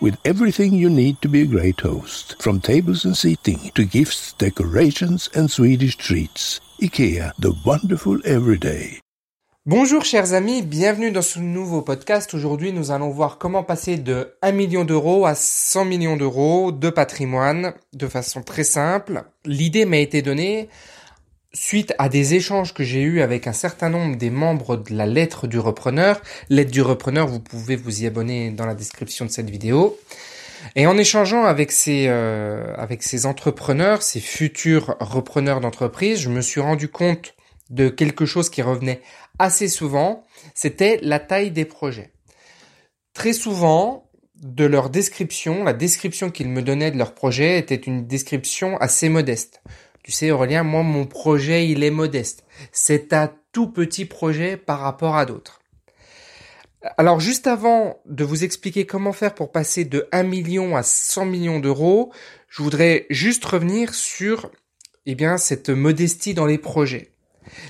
with everything you need to be a great host, from tables and seating to gifts, decorations and Swedish treats. IKEA, the wonderful everyday. Bonjour chers amis, bienvenue dans ce nouveau podcast. Aujourd'hui nous allons voir comment passer de 1 million d'euros à 100 millions d'euros de patrimoine de façon très simple. L'idée m'a été donnée suite à des échanges que j'ai eus avec un certain nombre des membres de la lettre du repreneur. Lettre du repreneur, vous pouvez vous y abonner dans la description de cette vidéo. Et en échangeant avec ces, euh, avec ces entrepreneurs, ces futurs repreneurs d'entreprise, je me suis rendu compte de quelque chose qui revenait assez souvent, c'était la taille des projets. Très souvent, de leur description, la description qu'ils me donnaient de leur projet était une description assez modeste. Tu sais Aurélien, moi mon projet il est modeste. C'est un tout petit projet par rapport à d'autres. Alors juste avant de vous expliquer comment faire pour passer de 1 million à 100 millions d'euros, je voudrais juste revenir sur eh bien cette modestie dans les projets.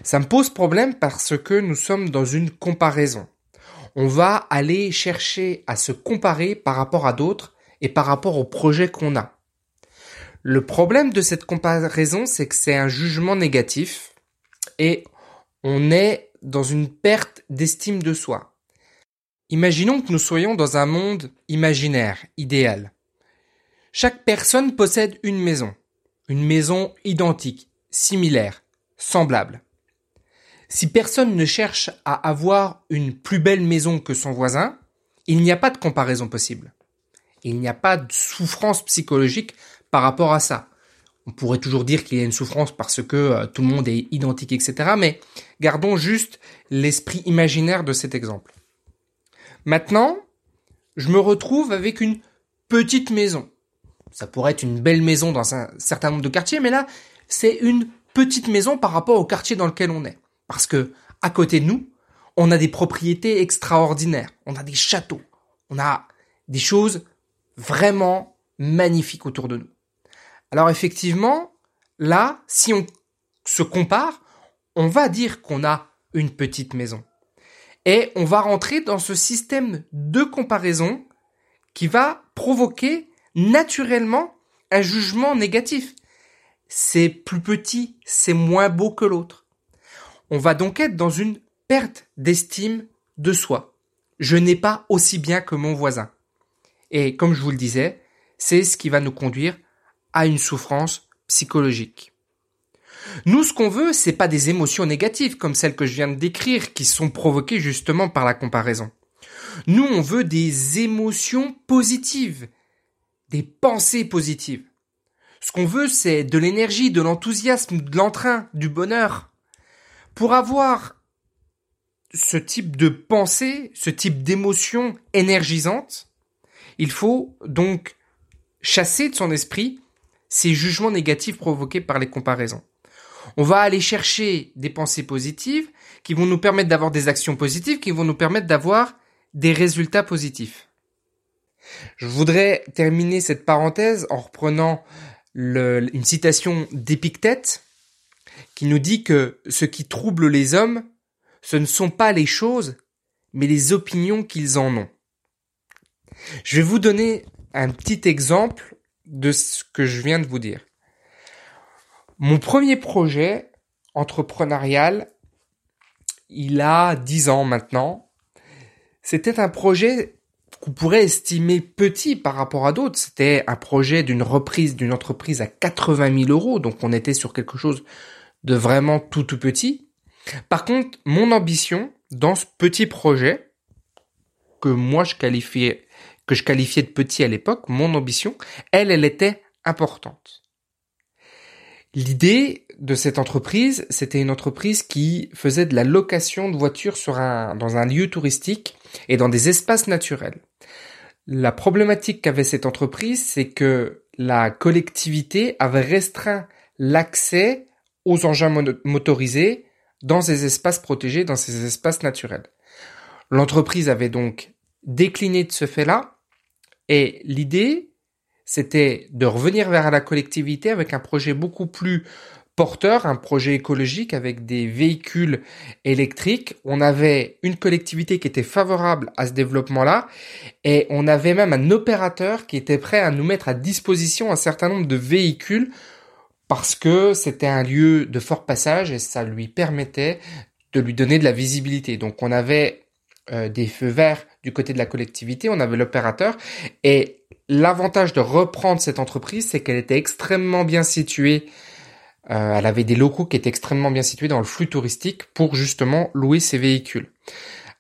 Ça me pose problème parce que nous sommes dans une comparaison. On va aller chercher à se comparer par rapport à d'autres et par rapport au projet qu'on a. Le problème de cette comparaison, c'est que c'est un jugement négatif et on est dans une perte d'estime de soi. Imaginons que nous soyons dans un monde imaginaire, idéal. Chaque personne possède une maison, une maison identique, similaire, semblable. Si personne ne cherche à avoir une plus belle maison que son voisin, il n'y a pas de comparaison possible. Il n'y a pas de souffrance psychologique par rapport à ça. On pourrait toujours dire qu'il y a une souffrance parce que euh, tout le monde est identique, etc. Mais gardons juste l'esprit imaginaire de cet exemple. Maintenant, je me retrouve avec une petite maison. Ça pourrait être une belle maison dans un certain nombre de quartiers, mais là, c'est une petite maison par rapport au quartier dans lequel on est. Parce que, à côté de nous, on a des propriétés extraordinaires. On a des châteaux. On a des choses vraiment magnifiques autour de nous. Alors effectivement, là, si on se compare, on va dire qu'on a une petite maison. Et on va rentrer dans ce système de comparaison qui va provoquer naturellement un jugement négatif. C'est plus petit, c'est moins beau que l'autre. On va donc être dans une perte d'estime de soi. Je n'ai pas aussi bien que mon voisin. Et comme je vous le disais, c'est ce qui va nous conduire à une souffrance psychologique. Nous, ce qu'on veut, c'est pas des émotions négatives comme celles que je viens de décrire, qui sont provoquées justement par la comparaison. Nous, on veut des émotions positives, des pensées positives. Ce qu'on veut, c'est de l'énergie, de l'enthousiasme, de l'entrain, du bonheur. Pour avoir ce type de pensée, ce type d'émotion énergisante, il faut donc chasser de son esprit ces jugements négatifs provoqués par les comparaisons. On va aller chercher des pensées positives qui vont nous permettre d'avoir des actions positives, qui vont nous permettre d'avoir des résultats positifs. Je voudrais terminer cette parenthèse en reprenant une citation d'Épictète qui nous dit que ce qui trouble les hommes, ce ne sont pas les choses, mais les opinions qu'ils en ont. Je vais vous donner un petit exemple de ce que je viens de vous dire. Mon premier projet entrepreneurial, il a dix ans maintenant. C'était un projet qu'on pourrait estimer petit par rapport à d'autres. C'était un projet d'une reprise d'une entreprise à 80 000 euros, donc on était sur quelque chose de vraiment tout tout petit. Par contre, mon ambition dans ce petit projet que moi je qualifiais que je qualifiais de petit à l'époque, mon ambition, elle, elle était importante. L'idée de cette entreprise, c'était une entreprise qui faisait de la location de voitures sur un, dans un lieu touristique et dans des espaces naturels. La problématique qu'avait cette entreprise, c'est que la collectivité avait restreint l'accès aux engins motorisés dans ces espaces protégés, dans ces espaces naturels. L'entreprise avait donc décliné de ce fait-là et l'idée, c'était de revenir vers la collectivité avec un projet beaucoup plus porteur, un projet écologique avec des véhicules électriques. On avait une collectivité qui était favorable à ce développement-là et on avait même un opérateur qui était prêt à nous mettre à disposition un certain nombre de véhicules parce que c'était un lieu de fort passage et ça lui permettait de lui donner de la visibilité. Donc on avait euh, des feux verts du côté de la collectivité, on avait l'opérateur et l'avantage de reprendre cette entreprise, c'est qu'elle était extrêmement bien située. Euh, elle avait des locaux qui étaient extrêmement bien situés dans le flux touristique pour justement louer ses véhicules.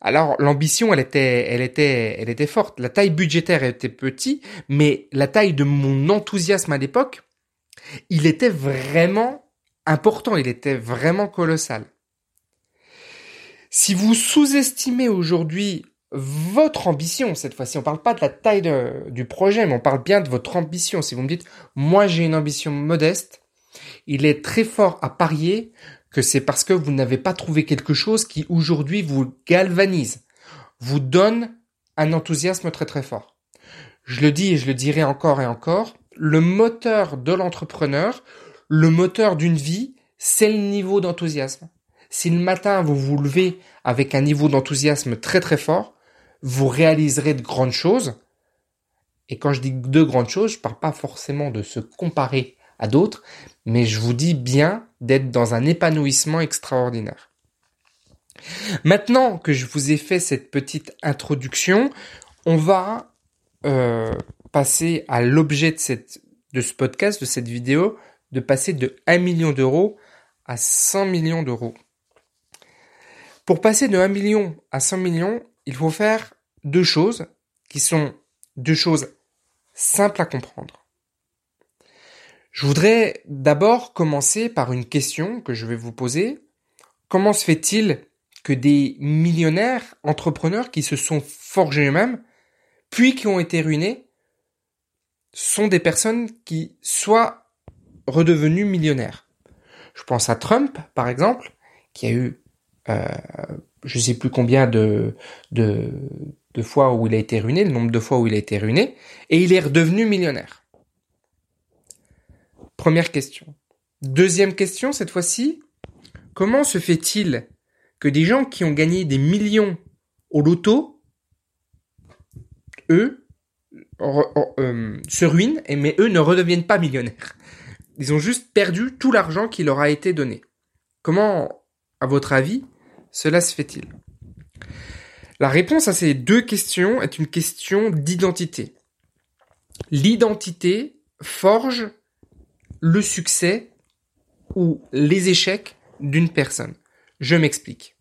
Alors l'ambition, elle était, elle était, elle était forte. La taille budgétaire était petite, mais la taille de mon enthousiasme à l'époque, il était vraiment important. Il était vraiment colossal. Si vous sous-estimez aujourd'hui votre ambition, cette fois-ci, on parle pas de la taille du projet, mais on parle bien de votre ambition. Si vous me dites, moi j'ai une ambition modeste, il est très fort à parier que c'est parce que vous n'avez pas trouvé quelque chose qui aujourd'hui vous galvanise, vous donne un enthousiasme très très fort. Je le dis et je le dirai encore et encore, le moteur de l'entrepreneur, le moteur d'une vie, c'est le niveau d'enthousiasme. Si le matin vous vous levez avec un niveau d'enthousiasme très très fort, vous réaliserez de grandes choses. Et quand je dis de grandes choses, je parle pas forcément de se comparer à d'autres, mais je vous dis bien d'être dans un épanouissement extraordinaire. Maintenant que je vous ai fait cette petite introduction, on va euh, passer à l'objet de ce podcast, de cette vidéo, de passer de 1 million d'euros à 100 millions d'euros. Pour passer de 1 million à 100 millions, il faut faire deux choses qui sont deux choses simples à comprendre. Je voudrais d'abord commencer par une question que je vais vous poser. Comment se fait-il que des millionnaires entrepreneurs qui se sont forgés eux-mêmes, puis qui ont été ruinés, sont des personnes qui soient redevenues millionnaires? Je pense à Trump, par exemple, qui a eu euh, je sais plus combien de, de, fois où il a été ruiné, le nombre de fois où il a été ruiné, et il est redevenu millionnaire. Première question. Deuxième question, cette fois-ci, comment se fait-il que des gens qui ont gagné des millions au loto, eux, euh, se ruinent, mais eux ne redeviennent pas millionnaires? Ils ont juste perdu tout l'argent qui leur a été donné. Comment, à votre avis, cela se fait-il? La réponse à ces deux questions est une question d'identité. L'identité forge le succès ou les échecs d'une personne. Je m'explique.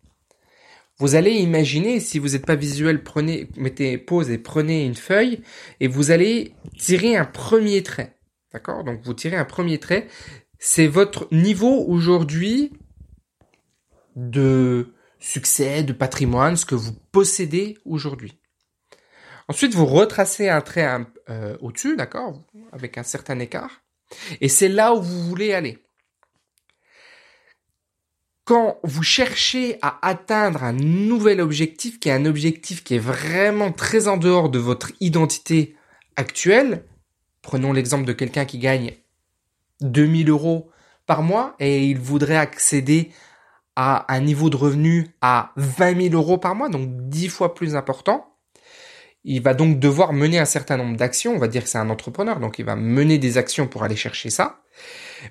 Vous allez imaginer, si vous n'êtes pas visuel, prenez, mettez pause et prenez une feuille et vous allez tirer un premier trait. D'accord? Donc vous tirez un premier trait. C'est votre niveau aujourd'hui de succès, de patrimoine, ce que vous possédez aujourd'hui. Ensuite, vous retracez un trait euh, au-dessus, d'accord, avec un certain écart, et c'est là où vous voulez aller. Quand vous cherchez à atteindre un nouvel objectif, qui est un objectif qui est vraiment très en dehors de votre identité actuelle, prenons l'exemple de quelqu'un qui gagne 2000 euros par mois et il voudrait accéder à un niveau de revenu à 20 000 euros par mois, donc 10 fois plus important. Il va donc devoir mener un certain nombre d'actions. On va dire que c'est un entrepreneur, donc il va mener des actions pour aller chercher ça.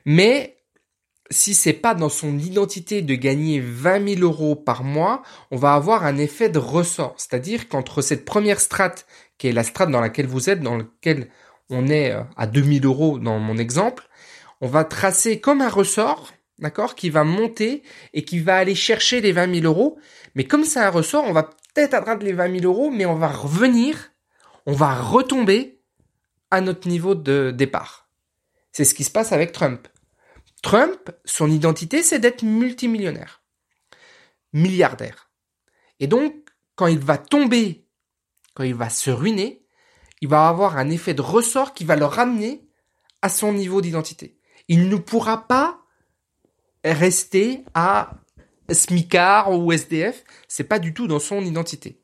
Mais si c'est pas dans son identité de gagner 20 000 euros par mois, on va avoir un effet de ressort. C'est-à-dire qu'entre cette première strate, qui est la strate dans laquelle vous êtes, dans laquelle on est euh, à 2000 euros dans mon exemple, on va tracer comme un ressort d'accord, qui va monter et qui va aller chercher les 20 000 euros. Mais comme c'est un ressort, on va peut-être atteindre les 20 000 euros, mais on va revenir, on va retomber à notre niveau de départ. C'est ce qui se passe avec Trump. Trump, son identité, c'est d'être multimillionnaire, milliardaire. Et donc, quand il va tomber, quand il va se ruiner, il va avoir un effet de ressort qui va le ramener à son niveau d'identité. Il ne pourra pas rester à SMICAR ou SDF, c'est pas du tout dans son identité.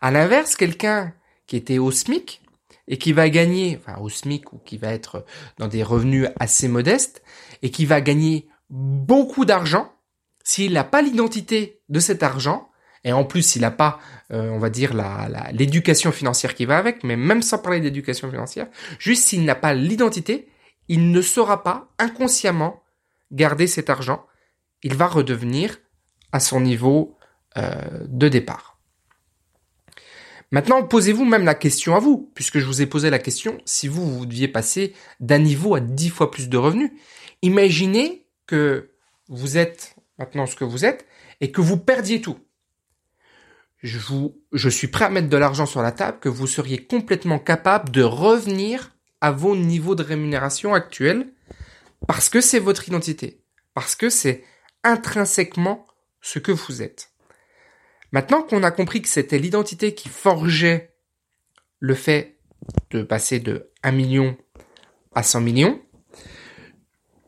À l'inverse, quelqu'un qui était au SMIC et qui va gagner, enfin au SMIC ou qui va être dans des revenus assez modestes et qui va gagner beaucoup d'argent, s'il n'a pas l'identité de cet argent, et en plus s'il n'a pas, euh, on va dire, l'éducation financière qui va avec, mais même sans parler d'éducation financière, juste s'il n'a pas l'identité, il ne saura pas inconsciemment garder cet argent, il va redevenir à son niveau euh, de départ. Maintenant, posez-vous même la question à vous, puisque je vous ai posé la question, si vous, vous deviez passer d'un niveau à dix fois plus de revenus. Imaginez que vous êtes maintenant ce que vous êtes et que vous perdiez tout. Je, je suis prêt à mettre de l'argent sur la table, que vous seriez complètement capable de revenir à vos niveaux de rémunération actuels parce que c'est votre identité, parce que c'est intrinsèquement ce que vous êtes. Maintenant qu'on a compris que c'était l'identité qui forgeait le fait de passer de 1 million à 100 millions,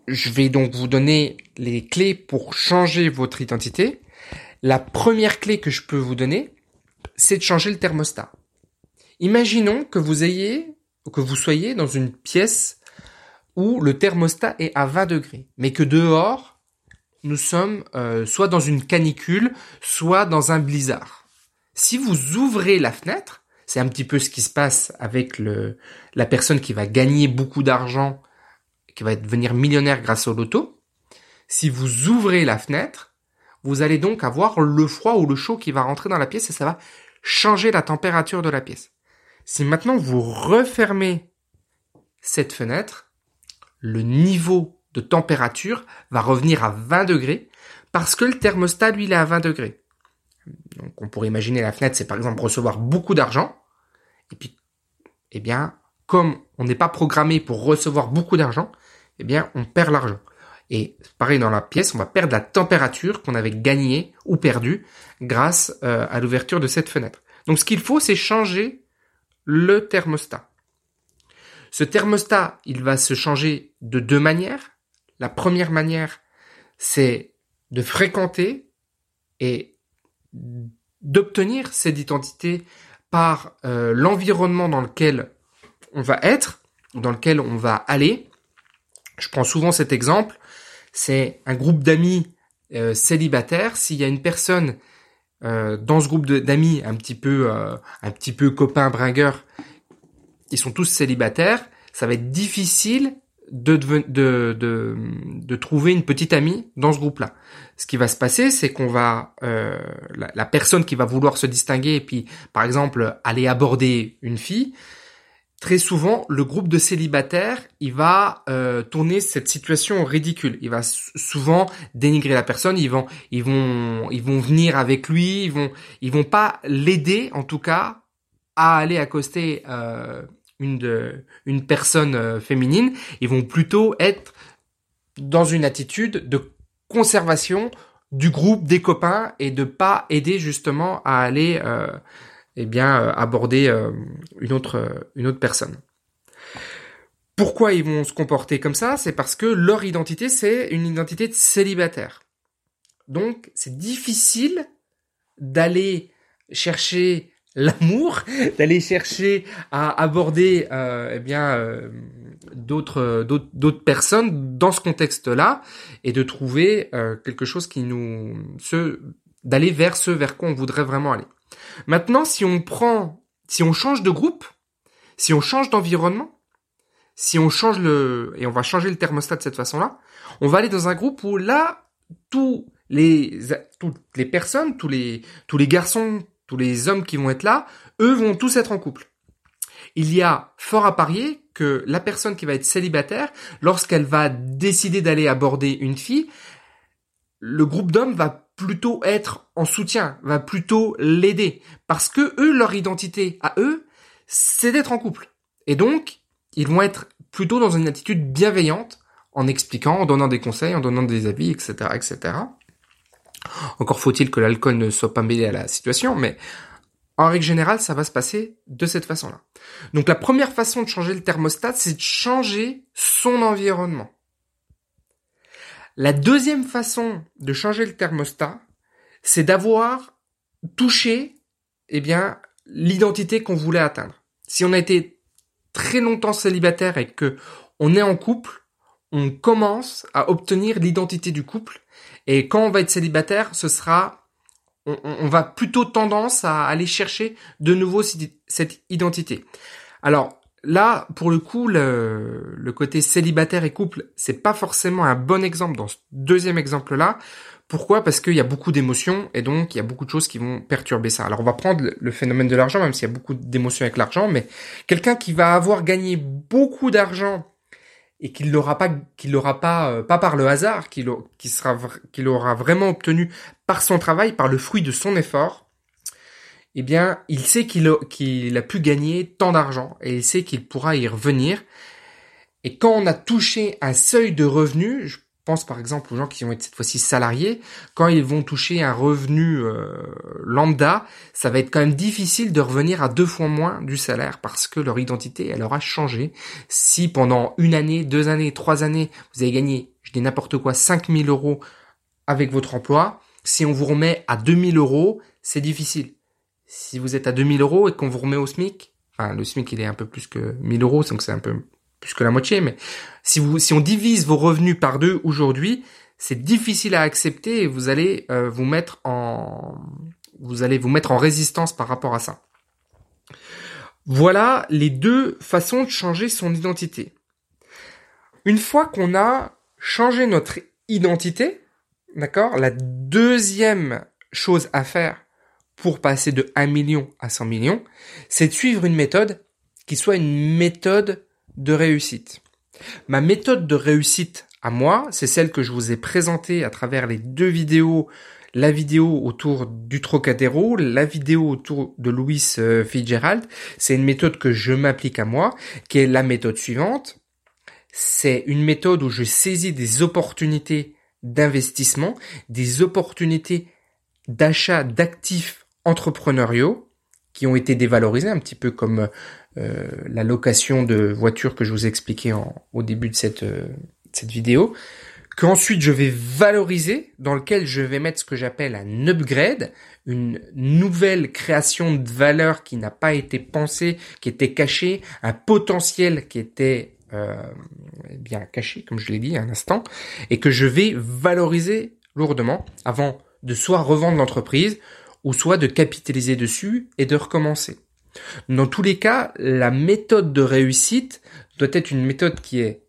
je vais donc vous donner les clés pour changer votre identité. La première clé que je peux vous donner, c'est de changer le thermostat. Imaginons que vous ayez, que vous soyez dans une pièce où le thermostat est à 20 degrés, mais que dehors, nous sommes euh, soit dans une canicule, soit dans un blizzard. Si vous ouvrez la fenêtre, c'est un petit peu ce qui se passe avec le, la personne qui va gagner beaucoup d'argent, qui va devenir millionnaire grâce au loto. Si vous ouvrez la fenêtre, vous allez donc avoir le froid ou le chaud qui va rentrer dans la pièce et ça va changer la température de la pièce. Si maintenant vous refermez cette fenêtre, le niveau de température va revenir à 20 degrés parce que le thermostat, lui, il est à 20 degrés. Donc, on pourrait imaginer la fenêtre, c'est par exemple recevoir beaucoup d'argent. Et puis, eh bien, comme on n'est pas programmé pour recevoir beaucoup d'argent, eh bien, on perd l'argent. Et pareil dans la pièce, on va perdre la température qu'on avait gagnée ou perdue grâce euh, à l'ouverture de cette fenêtre. Donc, ce qu'il faut, c'est changer le thermostat. Ce thermostat, il va se changer de deux manières. La première manière, c'est de fréquenter et d'obtenir cette identité par euh, l'environnement dans lequel on va être, dans lequel on va aller. Je prends souvent cet exemple, c'est un groupe d'amis euh, célibataires. S'il y a une personne euh, dans ce groupe d'amis un petit peu, un petit peu copain bringueur ils sont tous célibataires, ça va être difficile de, de, de, de, trouver une petite amie dans ce groupe-là. Ce qui va se passer, c'est qu'on va euh, la, personne qui va vouloir se distinguer et puis, par exemple, aller aborder une fille. Très souvent, le groupe de célibataires, il va euh, tourner cette situation ridicule. Il va souvent dénigrer la personne. Ils vont, ils vont, ils vont venir avec lui. Ils vont, ils vont pas l'aider, en tout cas, à aller accoster euh, une, de, une personne euh, féminine, ils vont plutôt être dans une attitude de conservation du groupe des copains et de pas aider justement à aller euh, eh bien euh, aborder euh, une autre une autre personne. Pourquoi ils vont se comporter comme ça? C'est parce que leur identité c'est une identité de célibataire. Donc c'est difficile d'aller chercher l'amour, d'aller chercher à aborder euh, eh bien euh, d'autres d'autres personnes dans ce contexte-là et de trouver euh, quelque chose qui nous ce d'aller vers ce vers quoi on voudrait vraiment aller. Maintenant, si on prend si on change de groupe, si on change d'environnement, si on change le et on va changer le thermostat de cette façon-là, on va aller dans un groupe où là tous les toutes les personnes, tous les tous les garçons tous les hommes qui vont être là, eux vont tous être en couple. Il y a fort à parier que la personne qui va être célibataire, lorsqu'elle va décider d'aller aborder une fille, le groupe d'hommes va plutôt être en soutien, va plutôt l'aider. Parce que eux, leur identité à eux, c'est d'être en couple. Et donc, ils vont être plutôt dans une attitude bienveillante, en expliquant, en donnant des conseils, en donnant des avis, etc., etc. Encore faut-il que l'alcool ne soit pas mêlé à la situation, mais en règle générale, ça va se passer de cette façon-là. Donc la première façon de changer le thermostat, c'est de changer son environnement. La deuxième façon de changer le thermostat, c'est d'avoir touché, eh bien, l'identité qu'on voulait atteindre. Si on a été très longtemps célibataire et que on est en couple, on commence à obtenir l'identité du couple. Et quand on va être célibataire, ce sera, on, va plutôt tendance à aller chercher de nouveau cette identité. Alors, Là, pour le coup, le, le côté célibataire et couple, c'est pas forcément un bon exemple dans ce deuxième exemple-là. Pourquoi? Parce qu'il y a beaucoup d'émotions et donc il y a beaucoup de choses qui vont perturber ça. Alors on va prendre le phénomène de l'argent, même s'il y a beaucoup d'émotions avec l'argent, mais quelqu'un qui va avoir gagné beaucoup d'argent et qu'il l'aura pas, qu'il l'aura pas, euh, pas par le hasard, qu'il sera, qu'il aura vraiment obtenu par son travail, par le fruit de son effort, eh bien, il sait qu'il a, pu gagner tant d'argent et il sait qu'il pourra y revenir. Et quand on a touché un seuil de revenu, par exemple aux gens qui vont être cette fois-ci salariés, quand ils vont toucher un revenu euh, lambda, ça va être quand même difficile de revenir à deux fois moins du salaire parce que leur identité, elle aura changé. Si pendant une année, deux années, trois années, vous avez gagné, je dis n'importe quoi, 5000 euros avec votre emploi, si on vous remet à 2000 euros, c'est difficile si vous êtes à 2000 euros et qu'on vous remet au SMIC, enfin le SMIC il est un peu plus que 1000 euros, donc c'est un peu plus que la moitié, mais si vous si on divise vos revenus par deux aujourd'hui, c'est difficile à accepter et vous allez euh, vous mettre en vous allez vous mettre en résistance par rapport à ça. Voilà les deux façons de changer son identité. Une fois qu'on a changé notre identité, d'accord, la deuxième chose à faire pour passer de 1 million à 100 millions, c'est de suivre une méthode qui soit une méthode de réussite. Ma méthode de réussite à moi, c'est celle que je vous ai présentée à travers les deux vidéos, la vidéo autour du Trocadéro, la vidéo autour de Louis euh, Fitzgerald. C'est une méthode que je m'applique à moi, qui est la méthode suivante. C'est une méthode où je saisis des opportunités d'investissement, des opportunités d'achat d'actifs entrepreneuriaux qui ont été dévalorisés, un petit peu comme euh, la location de voitures que je vous ai expliqué au début de cette, euh, cette vidéo, qu'ensuite je vais valoriser, dans lequel je vais mettre ce que j'appelle un upgrade, une nouvelle création de valeur qui n'a pas été pensée, qui était cachée, un potentiel qui était euh, bien caché, comme je l'ai dit un instant, et que je vais valoriser lourdement avant de soit revendre l'entreprise, ou soit de capitaliser dessus et de recommencer. Dans tous les cas, la méthode de réussite doit être une méthode qui est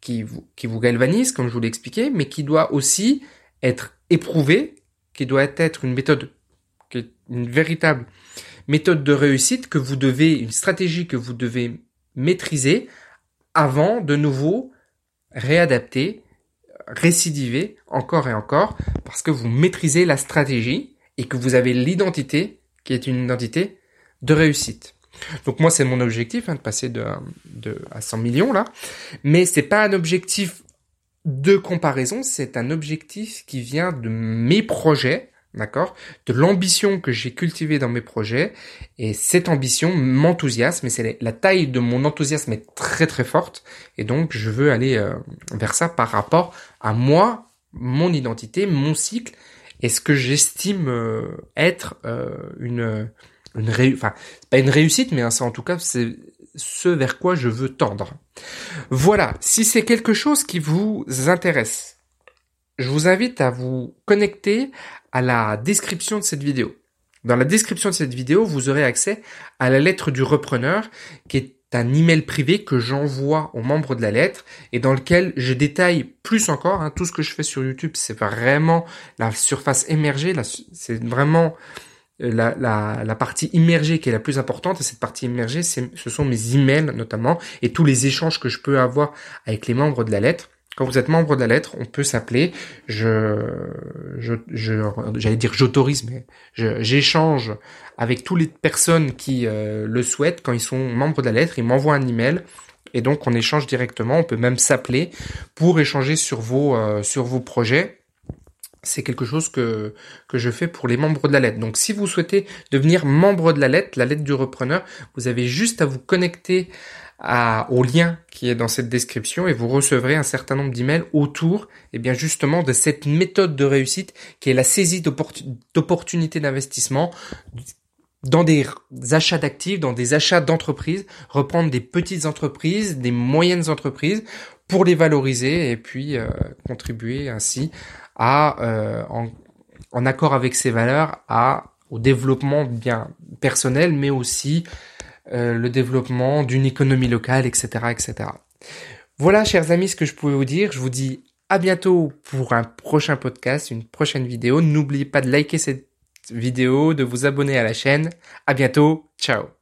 qui vous, qui vous galvanise, comme je vous l'ai expliqué, mais qui doit aussi être éprouvée, qui doit être une méthode, une véritable méthode de réussite que vous devez, une stratégie que vous devez maîtriser avant de nouveau réadapter, récidiver encore et encore, parce que vous maîtrisez la stratégie et que vous avez l'identité qui est une identité de réussite. Donc moi c'est mon objectif hein, de passer de, de à 100 millions là, mais c'est pas un objectif de comparaison, c'est un objectif qui vient de mes projets, d'accord, de l'ambition que j'ai cultivée dans mes projets. Et cette ambition m'enthousiasme et c'est la taille de mon enthousiasme est très très forte. Et donc je veux aller euh, vers ça par rapport à moi, mon identité, mon cycle et ce que j'estime euh, être euh, une une ré... enfin pas une réussite mais c'est en tout cas c'est ce vers quoi je veux tendre. Voilà, si c'est quelque chose qui vous intéresse, je vous invite à vous connecter à la description de cette vidéo. Dans la description de cette vidéo, vous aurez accès à la lettre du repreneur qui est un email privé que j'envoie aux membres de la lettre et dans lequel je détaille plus encore. Hein, tout ce que je fais sur YouTube, c'est vraiment la surface émergée. C'est vraiment la, la, la, partie immergée qui est la plus importante. Et cette partie immergée, ce sont mes emails notamment et tous les échanges que je peux avoir avec les membres de la lettre. Quand vous êtes membre de la lettre, on peut s'appeler. Je, je, j'allais dire j'autorise, mais j'échange avec toutes les personnes qui euh, le souhaitent quand ils sont membres de la lettre. Ils m'envoient un email et donc on échange directement. On peut même s'appeler pour échanger sur vos euh, sur vos projets. C'est quelque chose que que je fais pour les membres de la lettre. Donc si vous souhaitez devenir membre de la lettre, la lettre du repreneur, vous avez juste à vous connecter au lien qui est dans cette description et vous recevrez un certain nombre d'emails autour, eh bien justement, de cette méthode de réussite qui est la saisie d'opportunités d'investissement dans des achats d'actifs, dans des achats d'entreprises, reprendre des petites entreprises, des moyennes entreprises pour les valoriser et puis euh, contribuer ainsi à, euh, en, accord avec ces valeurs, à au développement bien personnel, mais aussi euh, le développement d'une économie locale, etc., etc. Voilà, chers amis, ce que je pouvais vous dire. Je vous dis à bientôt pour un prochain podcast, une prochaine vidéo. N'oubliez pas de liker cette vidéo, de vous abonner à la chaîne. À bientôt. Ciao.